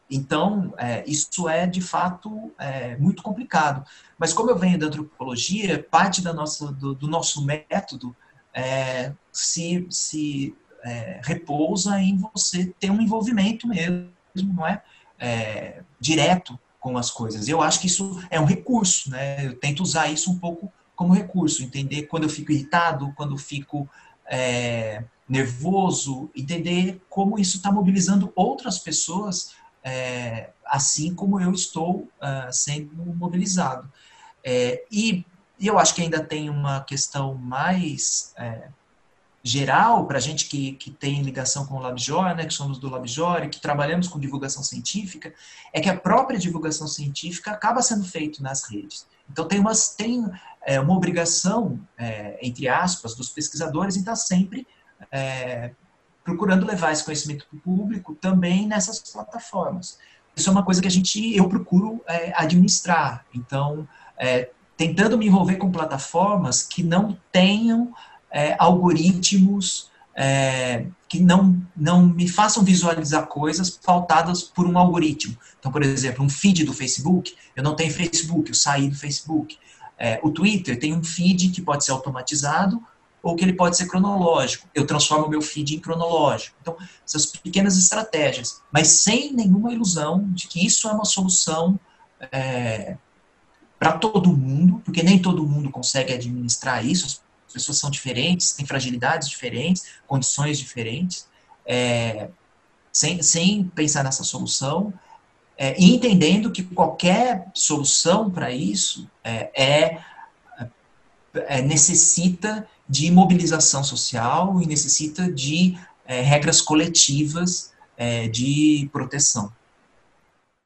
então, é, isso é de fato é, muito complicado. Mas como eu venho da antropologia, parte da nossa, do, do nosso método é, se, se é, repousa em você ter um envolvimento mesmo, não é? é? direto com as coisas. Eu acho que isso é um recurso, né? Eu tento usar isso um pouco como recurso, entender quando eu fico irritado, quando eu fico é, nervoso, entender como isso está mobilizando outras pessoas, é, assim como eu estou uh, sendo mobilizado. É, e, e, eu acho que ainda tem uma questão mais é, geral para a gente que, que tem ligação com o LabJOR, né, que somos do LabJOR e que trabalhamos com divulgação científica, é que a própria divulgação científica acaba sendo feita nas redes. Então tem, umas, tem é, uma obrigação, é, entre aspas, dos pesquisadores em estar sempre é, procurando levar esse conhecimento para o público também nessas plataformas. Isso é uma coisa que a gente, eu procuro é, administrar. Então, é, tentando me envolver com plataformas que não tenham é, algoritmos é, que não, não me façam visualizar coisas pautadas por um algoritmo. Então, por exemplo, um feed do Facebook, eu não tenho Facebook, eu saí do Facebook. É, o Twitter tem um feed que pode ser automatizado ou que ele pode ser cronológico. Eu transformo o meu feed em cronológico. Então, essas pequenas estratégias, mas sem nenhuma ilusão de que isso é uma solução é, para todo mundo, porque nem todo mundo consegue administrar isso, as pessoas são diferentes, têm fragilidades diferentes, condições diferentes, é, sem, sem pensar nessa solução, é, e entendendo que qualquer solução para isso é, é, é, necessita de mobilização social e necessita de é, regras coletivas é, de proteção.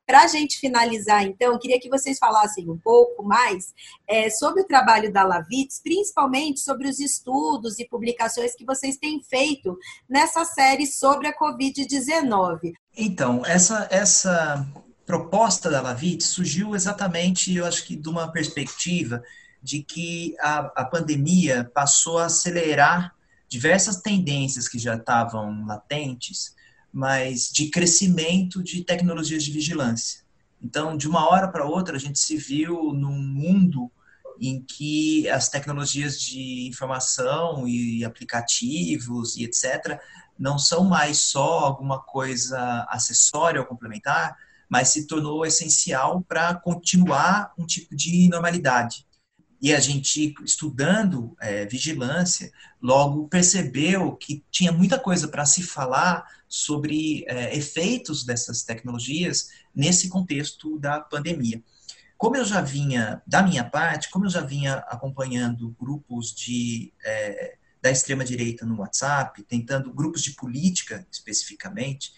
Para a gente finalizar, então, eu queria que vocês falassem um pouco mais é, sobre o trabalho da Lavitz, principalmente sobre os estudos e publicações que vocês têm feito nessa série sobre a Covid-19. Então, essa, essa proposta da Lavitz surgiu exatamente, eu acho que, de uma perspectiva de que a, a pandemia passou a acelerar diversas tendências que já estavam latentes mas de crescimento de tecnologias de vigilância. Então, de uma hora para outra, a gente se viu num mundo em que as tecnologias de informação e aplicativos e etc. não são mais só alguma coisa acessória ou complementar, mas se tornou essencial para continuar um tipo de normalidade. E a gente, estudando é, vigilância, logo percebeu que tinha muita coisa para se falar sobre é, efeitos dessas tecnologias nesse contexto da pandemia. Como eu já vinha, da minha parte, como eu já vinha acompanhando grupos de, é, da extrema-direita no WhatsApp, tentando grupos de política especificamente,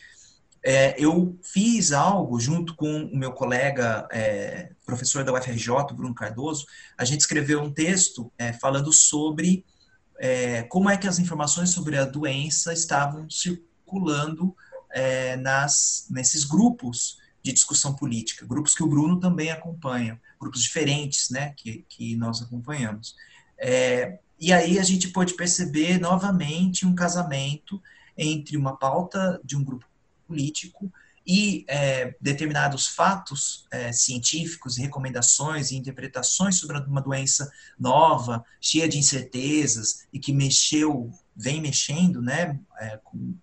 é, eu fiz algo junto com o meu colega, é, professor da UFRJ, Bruno Cardoso, a gente escreveu um texto é, falando sobre é, como é que as informações sobre a doença estavam circulando é, nas, nesses grupos de discussão política, grupos que o Bruno também acompanha, grupos diferentes, né, que, que nós acompanhamos. É, e aí a gente pode perceber novamente um casamento entre uma pauta de um grupo político e é, determinados fatos é, científicos, recomendações e interpretações sobre uma doença nova, cheia de incertezas e que mexeu, vem mexendo, né, é, com,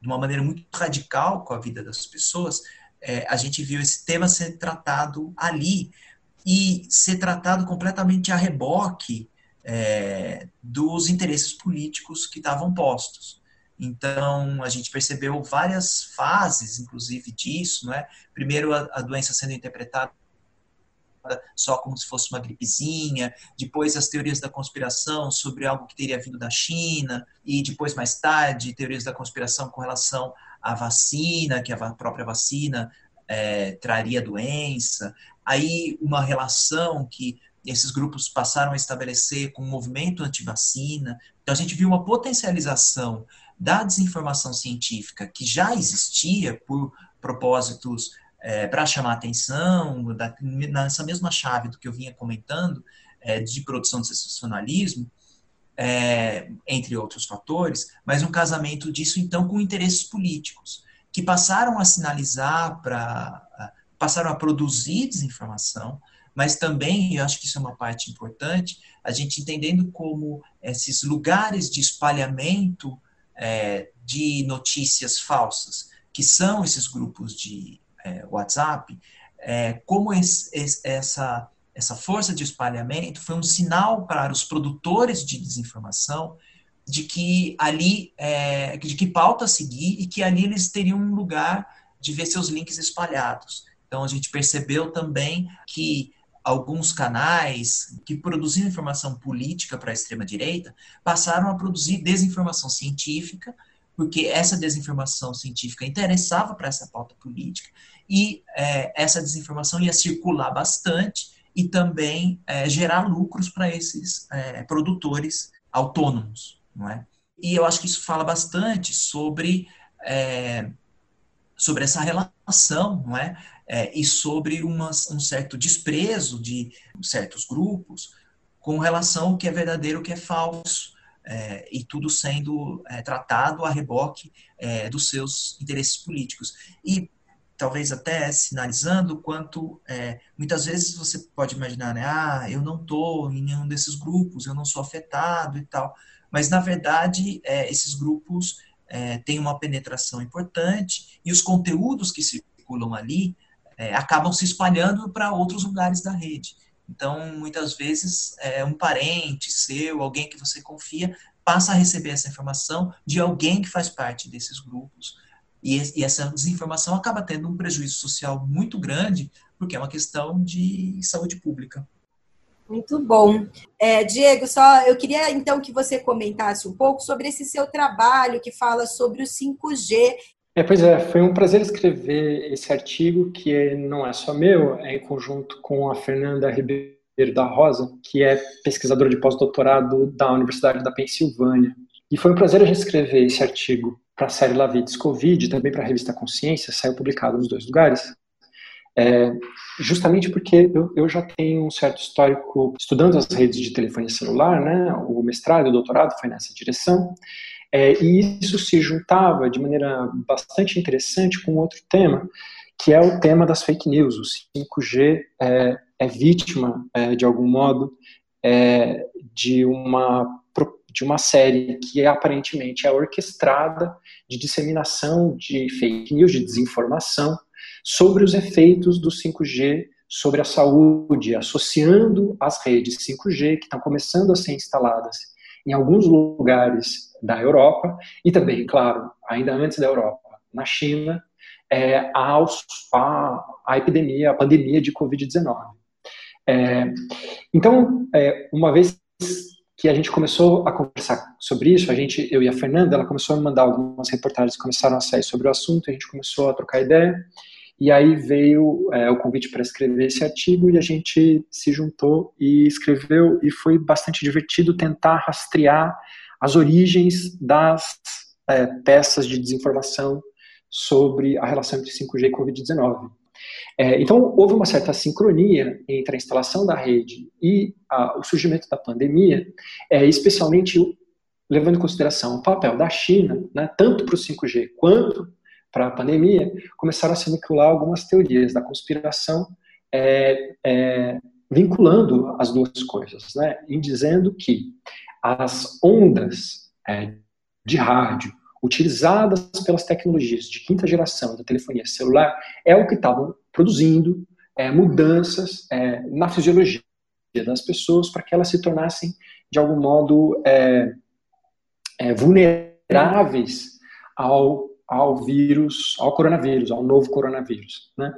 de uma maneira muito radical com a vida das pessoas, é, a gente viu esse tema ser tratado ali e ser tratado completamente a reboque é, dos interesses políticos que estavam postos. Então, a gente percebeu várias fases, inclusive, disso. Né? Primeiro, a, a doença sendo interpretada só como se fosse uma gripezinha, depois as teorias da conspiração sobre algo que teria vindo da China, e depois, mais tarde, teorias da conspiração com relação à vacina, que a própria vacina é, traria doença. Aí, uma relação que esses grupos passaram a estabelecer com o movimento anti-vacina. Então, a gente viu uma potencialização da desinformação científica que já existia por propósitos é, para chamar atenção, da, nessa mesma chave do que eu vinha comentando, é, de produção de sensacionalismo, é, entre outros fatores, mas um casamento disso, então, com interesses políticos, que passaram a sinalizar para. passaram a produzir desinformação, mas também, eu acho que isso é uma parte importante, a gente entendendo como esses lugares de espalhamento é, de notícias falsas, que são esses grupos de é, WhatsApp, é, como esse, esse, essa, essa força de espalhamento foi um sinal para os produtores de desinformação de que ali, é, de que pauta seguir e que ali eles teriam um lugar de ver seus links espalhados. Então a gente percebeu também que alguns canais que produziam informação política para a extrema direita passaram a produzir desinformação científica, porque essa desinformação científica interessava para essa pauta política e é, essa desinformação ia circular bastante e também é, gerar lucros para esses é, produtores autônomos, não é? E eu acho que isso fala bastante sobre é, sobre essa relação, não é? é e sobre uma, um certo desprezo de certos grupos com relação ao que é verdadeiro, o que é falso, é, e tudo sendo é, tratado a reboque é, dos seus interesses políticos. E talvez até sinalizando quanto é, muitas vezes você pode imaginar, né, ah, eu não estou em nenhum desses grupos, eu não sou afetado e tal, mas na verdade é, esses grupos é, têm uma penetração importante e os conteúdos que circulam ali é, acabam se espalhando para outros lugares da rede. Então, muitas vezes, é, um parente seu, alguém que você confia, passa a receber essa informação de alguém que faz parte desses grupos e, e, essa desinformação acaba tendo um prejuízo social muito grande, porque é uma questão de saúde pública. Muito bom. É, Diego, só eu queria então que você comentasse um pouco sobre esse seu trabalho que fala sobre o 5G. É, pois é, foi um prazer escrever esse artigo, que é, não é só meu, é em conjunto com a Fernanda Ribeiro da Rosa, que é pesquisadora de pós-doutorado da Universidade da Pensilvânia. E foi um prazer a gente escrever esse artigo para a série Lavites Covid também para a revista Consciência, saiu publicado nos dois lugares, é, justamente porque eu, eu, já tenho um certo histórico estudando as redes de telefonia celular, né, o mestrado e o doutorado foi nessa direção, é, e isso se juntava de maneira bastante interessante com outro tema, que é o tema das fake news. O 5G é, é vítima, é, de algum modo, é, de uma de uma série que aparentemente é orquestrada de disseminação de fake news, de desinformação, sobre os efeitos do 5G sobre a saúde, associando as redes 5G que estão começando a ser instaladas em alguns lugares da Europa e também, claro, ainda antes da Europa, na China, é, a, a epidemia, a pandemia de Covid-19. É, então, é, uma vez que a gente começou a conversar sobre isso, a gente, eu e a Fernanda, ela começou a me mandar algumas reportagens que começaram a sair sobre o assunto, a gente começou a trocar ideia, e aí veio é, o convite para escrever esse artigo e a gente se juntou e escreveu, e foi bastante divertido tentar rastrear as origens das é, peças de desinformação sobre a relação entre 5G e Covid-19. É, então, houve uma certa sincronia entre a instalação da rede e a, o surgimento da pandemia, é, especialmente levando em consideração o papel da China, né, tanto para o 5G quanto para a pandemia, começaram a se vincular algumas teorias da conspiração é, é, vinculando as duas coisas, né, em dizendo que as ondas é, de rádio utilizadas pelas tecnologias de quinta geração da telefonia celular é o que estavam produzindo é, mudanças é, na fisiologia das pessoas para que elas se tornassem, de algum modo, é, é, vulneráveis ao, ao vírus, ao coronavírus, ao novo coronavírus. Né?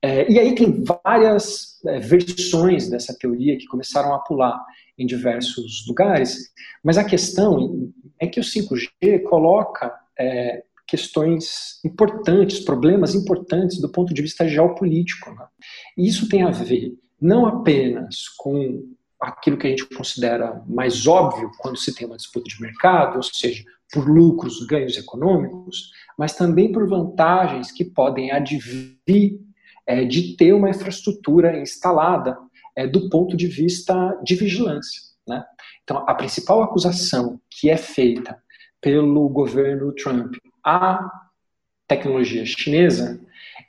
É, e aí tem várias é, versões dessa teoria que começaram a pular em diversos lugares, mas a questão é que o 5G coloca é, questões importantes, problemas importantes do ponto de vista geopolítico. Né? E isso tem a ver não apenas com aquilo que a gente considera mais óbvio quando se tem uma disputa de mercado, ou seja, por lucros, ganhos econômicos, mas também por vantagens que podem advir é, de ter uma infraestrutura instalada é, do ponto de vista de vigilância. Né? Então, a principal acusação que é feita pelo governo Trump à tecnologia chinesa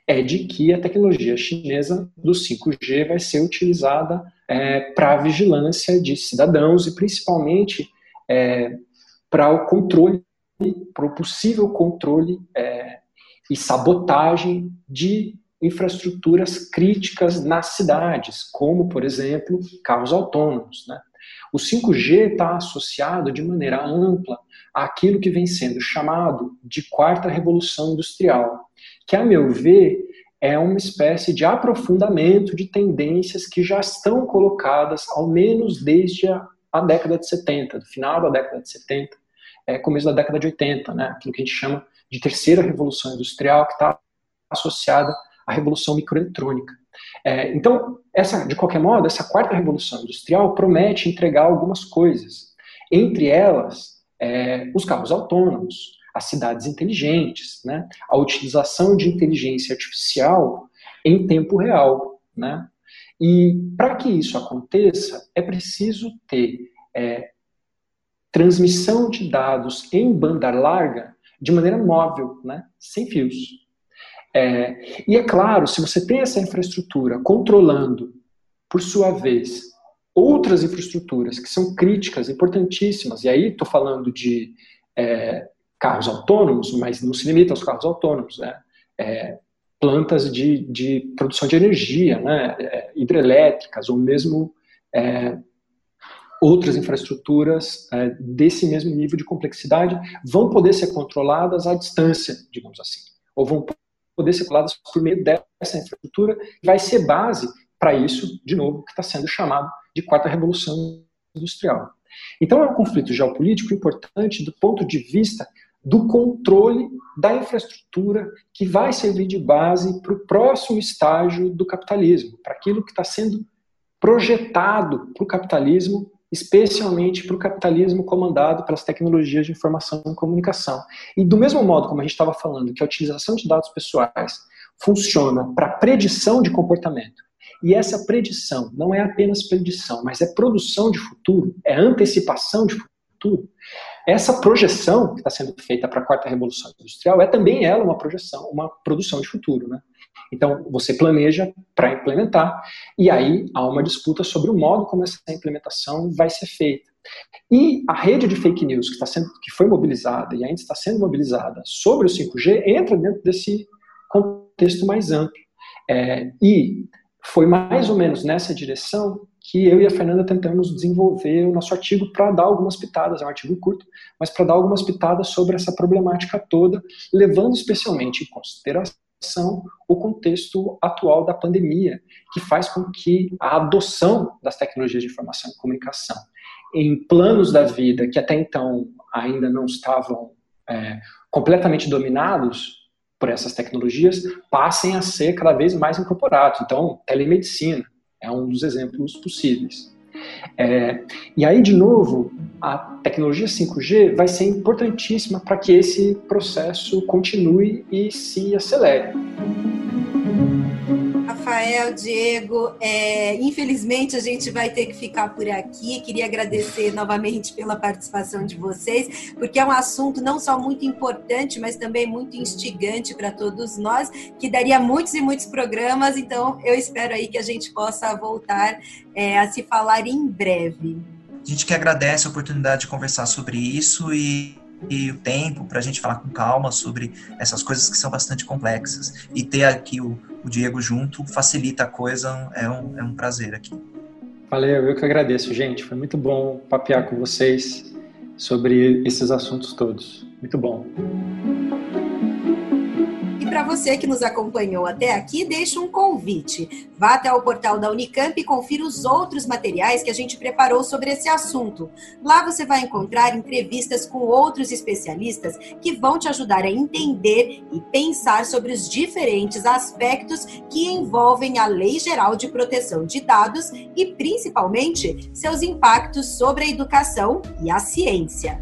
é de que a tecnologia chinesa do 5G vai ser utilizada é, para a vigilância de cidadãos e principalmente é, para o controle, para o possível controle é, e sabotagem de infraestruturas críticas nas cidades, como, por exemplo, carros autônomos. Né? O 5G está associado de maneira ampla àquilo que vem sendo chamado de quarta revolução industrial, que, a meu ver, é uma espécie de aprofundamento de tendências que já estão colocadas, ao menos desde a, a década de 70, do final da década de 70, é, começo da década de 80, né? aquilo que a gente chama de terceira revolução industrial, que está associada à revolução microeletrônica. É, então, essa, de qualquer modo, essa quarta revolução industrial promete entregar algumas coisas. Entre elas, é, os carros autônomos, as cidades inteligentes, né? a utilização de inteligência artificial em tempo real. Né? E para que isso aconteça, é preciso ter é, transmissão de dados em banda larga de maneira móvel, né? sem fios. É, e é claro, se você tem essa infraestrutura controlando, por sua vez, outras infraestruturas que são críticas, importantíssimas, e aí estou falando de é, carros autônomos, mas não se limita aos carros autônomos, né? É, plantas de, de, produção de energia, né? É, hidrelétricas, ou mesmo é, outras infraestruturas é, desse mesmo nível de complexidade vão poder ser controladas à distância, digamos assim, ou vão poder ser controladas por meio dessa infraestrutura, que vai ser base para isso, de novo, que está sendo chamado de quarta revolução industrial. Então é um conflito geopolítico importante do ponto de vista do controle da infraestrutura que vai servir de base para o próximo estágio do capitalismo, para aquilo que está sendo projetado para o capitalismo, especialmente para o capitalismo comandado pelas tecnologias de informação e comunicação. E do mesmo modo como a gente estava falando que a utilização de dados pessoais funciona para predição de comportamento, e essa predição não é apenas predição, mas é produção de futuro, é antecipação de futuro. Essa projeção que está sendo feita para a quarta revolução industrial é também ela uma projeção, uma produção de futuro, né? Então você planeja para implementar e aí há uma disputa sobre o modo como essa implementação vai ser feita. E a rede de fake news que está sendo, que foi mobilizada e ainda está sendo mobilizada sobre o 5G entra dentro desse contexto mais amplo. É, e foi mais ou menos nessa direção que eu e a Fernanda tentamos desenvolver o nosso artigo para dar algumas pitadas, é um artigo curto, mas para dar algumas pitadas sobre essa problemática toda, levando especialmente em consideração o contexto atual da pandemia, que faz com que a adoção das tecnologias de informação e comunicação em planos da vida que até então ainda não estavam é, completamente dominados por essas tecnologias passem a ser cada vez mais incorporados. Então, telemedicina é um dos exemplos possíveis. É, e aí, de novo, a tecnologia 5G vai ser importantíssima para que esse processo continue e se acelere. Rafael, Diego, é, infelizmente a gente vai ter que ficar por aqui. Queria agradecer novamente pela participação de vocês, porque é um assunto não só muito importante, mas também muito instigante para todos nós, que daria muitos e muitos programas. Então, eu espero aí que a gente possa voltar é, a se falar em breve. A gente que agradece a oportunidade de conversar sobre isso e e o tempo para a gente falar com calma sobre essas coisas que são bastante complexas. E ter aqui o, o Diego junto facilita a coisa, é um, é um prazer aqui. Valeu, eu que agradeço, gente. Foi muito bom papear com vocês sobre esses assuntos todos. Muito bom para você que nos acompanhou até aqui, deixo um convite. Vá até o portal da Unicamp e confira os outros materiais que a gente preparou sobre esse assunto. Lá você vai encontrar entrevistas com outros especialistas que vão te ajudar a entender e pensar sobre os diferentes aspectos que envolvem a Lei Geral de Proteção de Dados e, principalmente, seus impactos sobre a educação e a ciência.